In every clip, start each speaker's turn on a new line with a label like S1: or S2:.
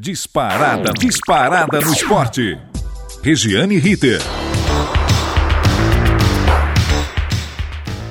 S1: Disparada, disparada no esporte. Regiane Ritter.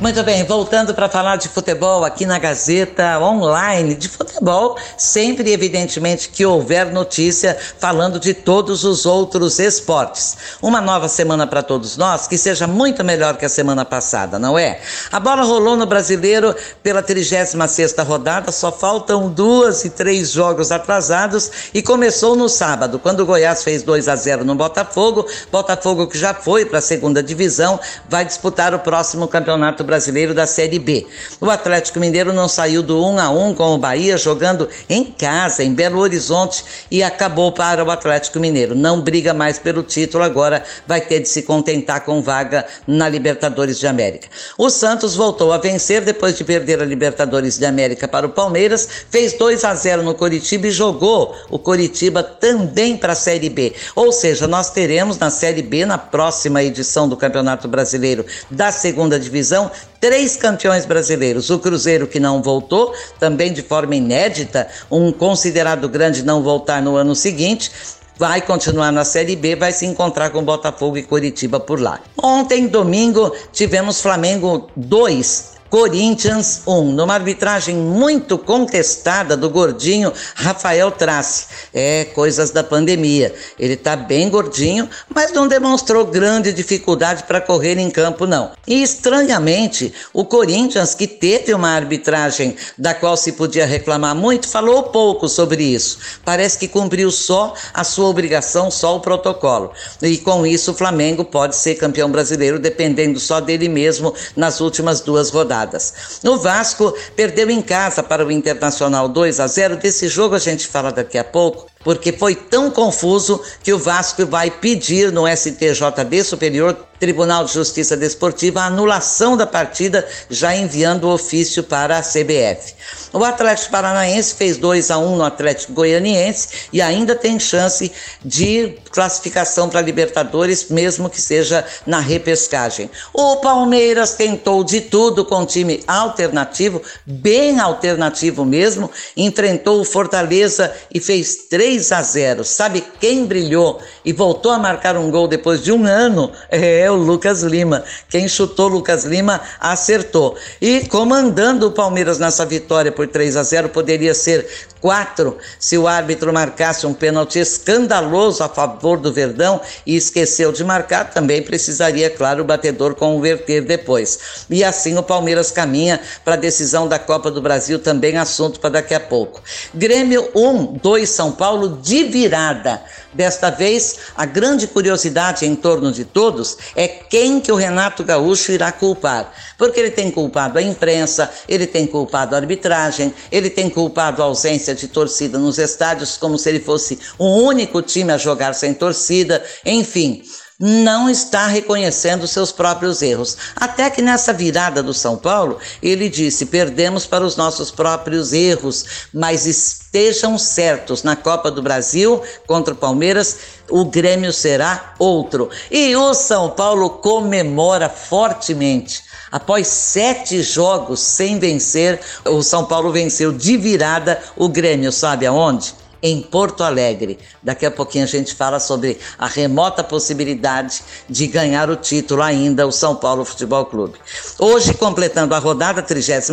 S2: Muito bem, voltando para falar de futebol aqui na Gazeta Online de futebol, sempre evidentemente que houver notícia falando de todos os outros esportes. Uma nova semana para todos nós, que seja muito melhor que a semana passada, não é? A bola rolou no Brasileiro pela 36ª rodada, só faltam duas e três jogos atrasados e começou no sábado, quando o Goiás fez 2 a 0 no Botafogo, Botafogo que já foi para a segunda divisão, vai disputar o próximo campeonato Brasileiro da Série B. O Atlético Mineiro não saiu do 1 a 1 com o Bahia jogando em casa, em Belo Horizonte, e acabou para o Atlético Mineiro. Não briga mais pelo título, agora vai ter de se contentar com vaga na Libertadores de América. O Santos voltou a vencer depois de perder a Libertadores de América para o Palmeiras, fez 2 a 0 no Coritiba e jogou o Coritiba também para a Série B. Ou seja, nós teremos na Série B, na próxima edição do Campeonato Brasileiro da Segunda Divisão, três campeões brasileiros. O Cruzeiro, que não voltou, também de forma inédita, um considerado grande não voltar no ano seguinte. Vai continuar na Série B, vai se encontrar com Botafogo e Curitiba por lá. Ontem, domingo, tivemos Flamengo 2, Corinthians 1, numa arbitragem muito contestada do gordinho Rafael Trace. É, coisas da pandemia. Ele está bem gordinho, mas não demonstrou grande dificuldade para correr em campo, não. E estranhamente, o Corinthians, que teve uma arbitragem da qual se podia reclamar muito, falou pouco sobre isso. Parece que cumpriu só a sua obrigação, só o protocolo. E com isso, o Flamengo pode ser campeão brasileiro, dependendo só dele mesmo nas últimas duas rodadas rodadas. O Vasco perdeu em casa para o Internacional 2 a 0. Desse jogo a gente fala daqui a pouco porque foi tão confuso que o Vasco vai pedir no STJD Superior Tribunal de Justiça Desportiva a anulação da partida, já enviando o ofício para a CBF. O Atlético Paranaense fez 2 a 1 no Atlético Goianiense e ainda tem chance de classificação para Libertadores, mesmo que seja na repescagem. O Palmeiras tentou de tudo com time alternativo, bem alternativo mesmo, enfrentou o Fortaleza e fez 3 3 a 0. Sabe quem brilhou e voltou a marcar um gol depois de um ano? É o Lucas Lima. Quem chutou Lucas Lima acertou. E comandando o Palmeiras nessa vitória por 3 a 0 poderia ser 4 se o árbitro marcasse um pênalti escandaloso a favor do Verdão e esqueceu de marcar, também precisaria, claro, o batedor converter depois. E assim o Palmeiras caminha para a decisão da Copa do Brasil, também assunto para daqui a pouco. Grêmio 1, 2 São Paulo Paulo de virada. Desta vez, a grande curiosidade em torno de todos é quem que o Renato Gaúcho irá culpar. Porque ele tem culpado a imprensa, ele tem culpado a arbitragem, ele tem culpado a ausência de torcida nos estádios, como se ele fosse o único time a jogar sem torcida, enfim não está reconhecendo seus próprios erros. Até que nessa virada do São Paulo, ele disse: perdemos para os nossos próprios erros, mas estejam certos, na Copa do Brasil contra o Palmeiras, o Grêmio será outro. E o São Paulo comemora fortemente. Após sete jogos sem vencer, o São Paulo venceu de virada o Grêmio, sabe aonde? Em Porto Alegre. Daqui a pouquinho a gente fala sobre a remota possibilidade de ganhar o título ainda, o São Paulo Futebol Clube. Hoje, completando a rodada 36,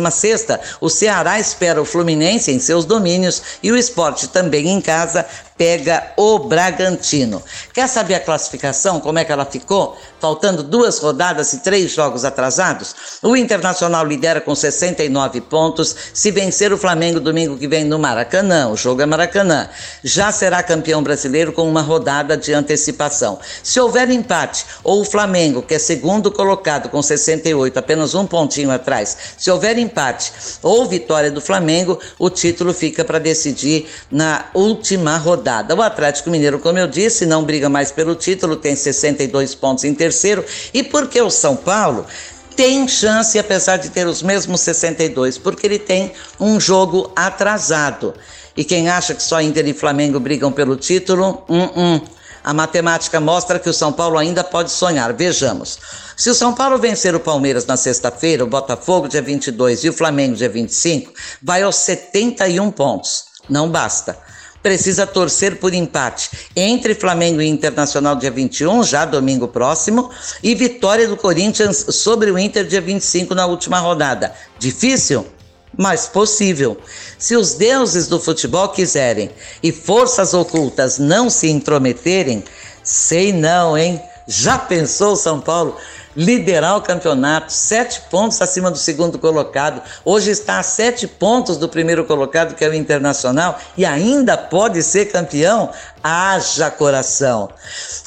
S2: o Ceará espera o Fluminense em seus domínios e o esporte também em casa pega o Bragantino. Quer saber a classificação, como é que ela ficou? Faltando duas rodadas e três jogos atrasados? O Internacional lidera com 69 pontos. Se vencer o Flamengo domingo que vem no Maracanã, o jogo é Maracanã, já será campeão brasileiro com uma rodada de antecipação. Se houver empate, ou o Flamengo, que é segundo colocado com 68, apenas um pontinho atrás, se houver empate ou vitória do Flamengo, o título fica para decidir na última rodada. O Atlético Mineiro, como eu disse, não briga mais pelo título, tem 62 pontos em terceiro. E porque o São Paulo tem chance, apesar de ter os mesmos 62, porque ele tem um jogo atrasado. E quem acha que só Inter e Flamengo brigam pelo título, hum, hum. A matemática mostra que o São Paulo ainda pode sonhar. Vejamos. Se o São Paulo vencer o Palmeiras na sexta-feira, o Botafogo dia 22 e o Flamengo dia 25, vai aos 71 pontos. Não basta. precisa torcer por empate entre Flamengo e Internacional dia 21, já domingo próximo, e vitória do Corinthians sobre o Inter dia 25 na última rodada. Difícil? Mas possível. Se os deuses do futebol quiserem e forças ocultas não se intrometerem, sei não, hein? Já pensou São Paulo liderar o campeonato, sete pontos acima do segundo colocado. Hoje está a sete pontos do primeiro colocado, que é o Internacional, e ainda pode ser campeão? Haja coração.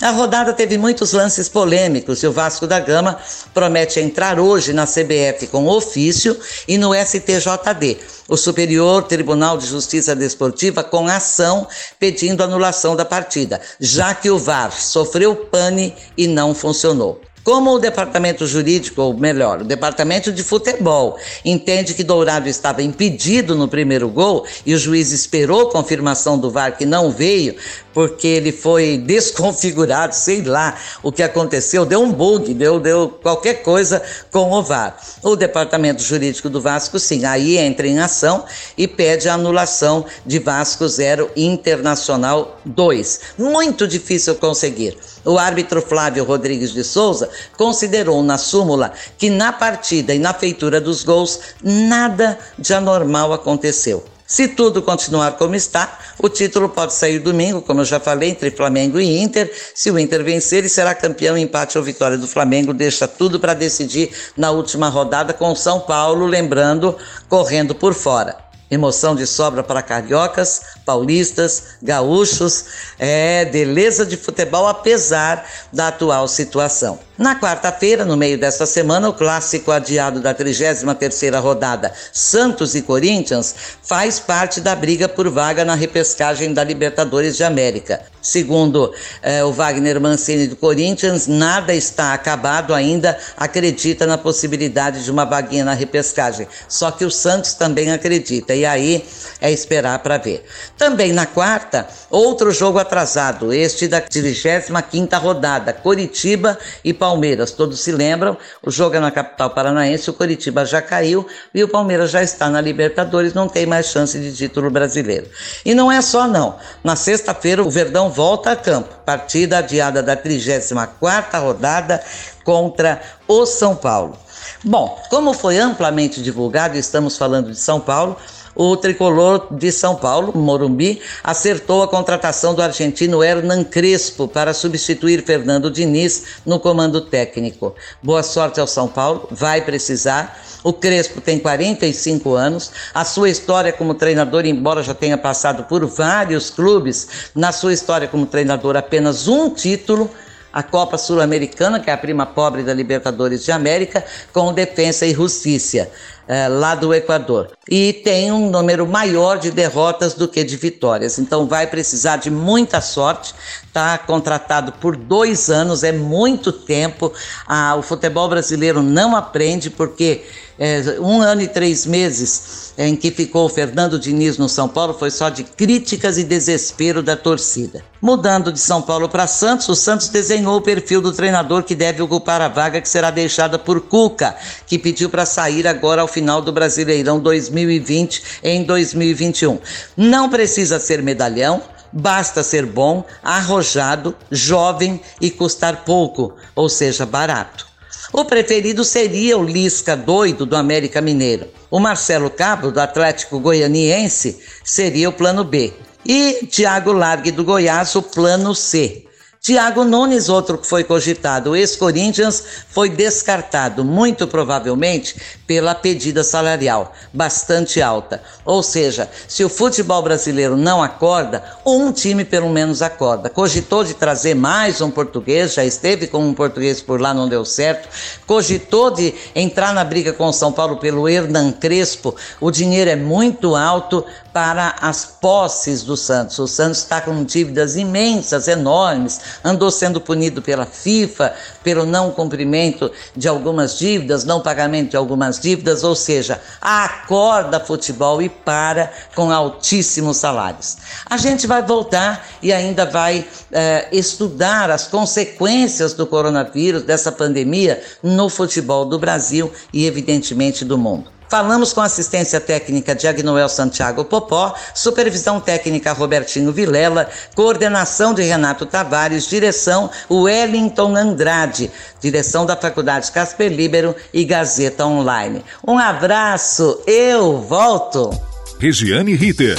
S2: A rodada teve muitos lances polêmicos e o Vasco da Gama promete entrar hoje na CBF com ofício e no STJD, o Superior Tribunal de Justiça Desportiva, com ação pedindo anulação da partida, já que o VAR sofreu pane e não funcionou. Como o departamento jurídico, ou melhor, o departamento de futebol, entende que Dourado estava impedido no primeiro gol e o juiz esperou confirmação do VAR que não veio, porque ele foi desconfigurado, sei lá o que aconteceu, deu um bug, deu, deu qualquer coisa com o VAR. O departamento jurídico do Vasco, sim, aí entra em ação e pede a anulação de Vasco 0 Internacional 2. Muito difícil conseguir. O árbitro Flávio Rodrigues de Souza considerou na súmula que na partida e na feitura dos gols nada de anormal aconteceu. Se tudo continuar como está, o título pode sair domingo, como eu já falei, entre Flamengo e Inter. Se o Inter vencer, ele será campeão. Empate ou vitória do Flamengo deixa tudo para decidir na última rodada com o São Paulo, lembrando, correndo por fora. Emoção de sobra para cariocas, paulistas, gaúchos, é beleza de futebol apesar da atual situação. Na quarta-feira, no meio desta semana, o clássico adiado da 33ª rodada, Santos e Corinthians, faz parte da briga por vaga na repescagem da Libertadores de América. Segundo eh, o Wagner Mancini do Corinthians, nada está acabado ainda, acredita na possibilidade de uma vaguinha na repescagem. Só que o Santos também acredita, e aí é esperar para ver. Também na quarta, outro jogo atrasado, este da 35ª rodada, Coritiba e Palmeiras. Todos se lembram, o jogo é na capital paranaense, o Coritiba já caiu e o Palmeiras já está na Libertadores, não tem mais chance de título brasileiro. E não é só não. Na sexta-feira o Verdão volta a campo, partida adiada da 34ª rodada contra o São Paulo. Bom, como foi amplamente divulgado, estamos falando de São Paulo, o tricolor de São Paulo, Morumbi, acertou a contratação do argentino Hernan Crespo para substituir Fernando Diniz no comando técnico. Boa sorte ao São Paulo, vai precisar. O Crespo tem 45 anos. A sua história como treinador, embora já tenha passado por vários clubes, na sua história como treinador apenas um título a Copa Sul-Americana, que é a prima pobre da Libertadores de América, com Defensa e Justiça é, lá do Equador. E tem um número maior de derrotas do que de vitórias. Então vai precisar de muita sorte. Está contratado por dois anos, é muito tempo. Ah, o futebol brasileiro não aprende porque é, um ano e três meses em que ficou o Fernando Diniz no São Paulo foi só de críticas e desespero da torcida. Mudando de São Paulo para Santos, o Santos desenhou o perfil do treinador que deve ocupar a vaga que será deixada por Cuca, que pediu para sair agora ao final do Brasileirão 2020 em 2021. Não precisa ser medalhão, basta ser bom, arrojado, jovem e custar pouco, ou seja, barato. O preferido seria o Lisca doido do América Mineiro. O Marcelo Cabo, do Atlético Goianiense, seria o plano B. E Thiago Largue do Goiás, o plano C. Tiago Nunes, outro que foi cogitado, ex-Corinthians, foi descartado, muito provavelmente pela pedida salarial, bastante alta. Ou seja, se o futebol brasileiro não acorda, um time pelo menos acorda. Cogitou de trazer mais um português, já esteve com um português por lá, não deu certo. Cogitou de entrar na briga com o São Paulo pelo Hernan Crespo. O dinheiro é muito alto para as posses do Santos. O Santos está com dívidas imensas, enormes andou sendo punido pela FIFA pelo não cumprimento de algumas dívidas, não pagamento de algumas dívidas, ou seja, acorda futebol e para com altíssimos salários. A gente vai voltar e ainda vai eh, estudar as consequências do coronavírus, dessa pandemia, no futebol do Brasil e, evidentemente, do mundo. Falamos com assistência técnica de Agnoel Santiago Popó, supervisão técnica Robertinho Vilela, coordenação de Renato Tavares, direção Wellington Andrade, direção da Faculdade Casper Libero e Gazeta Online. Um abraço, eu volto.
S1: Regiane Ritter.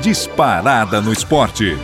S1: Disparada no esporte.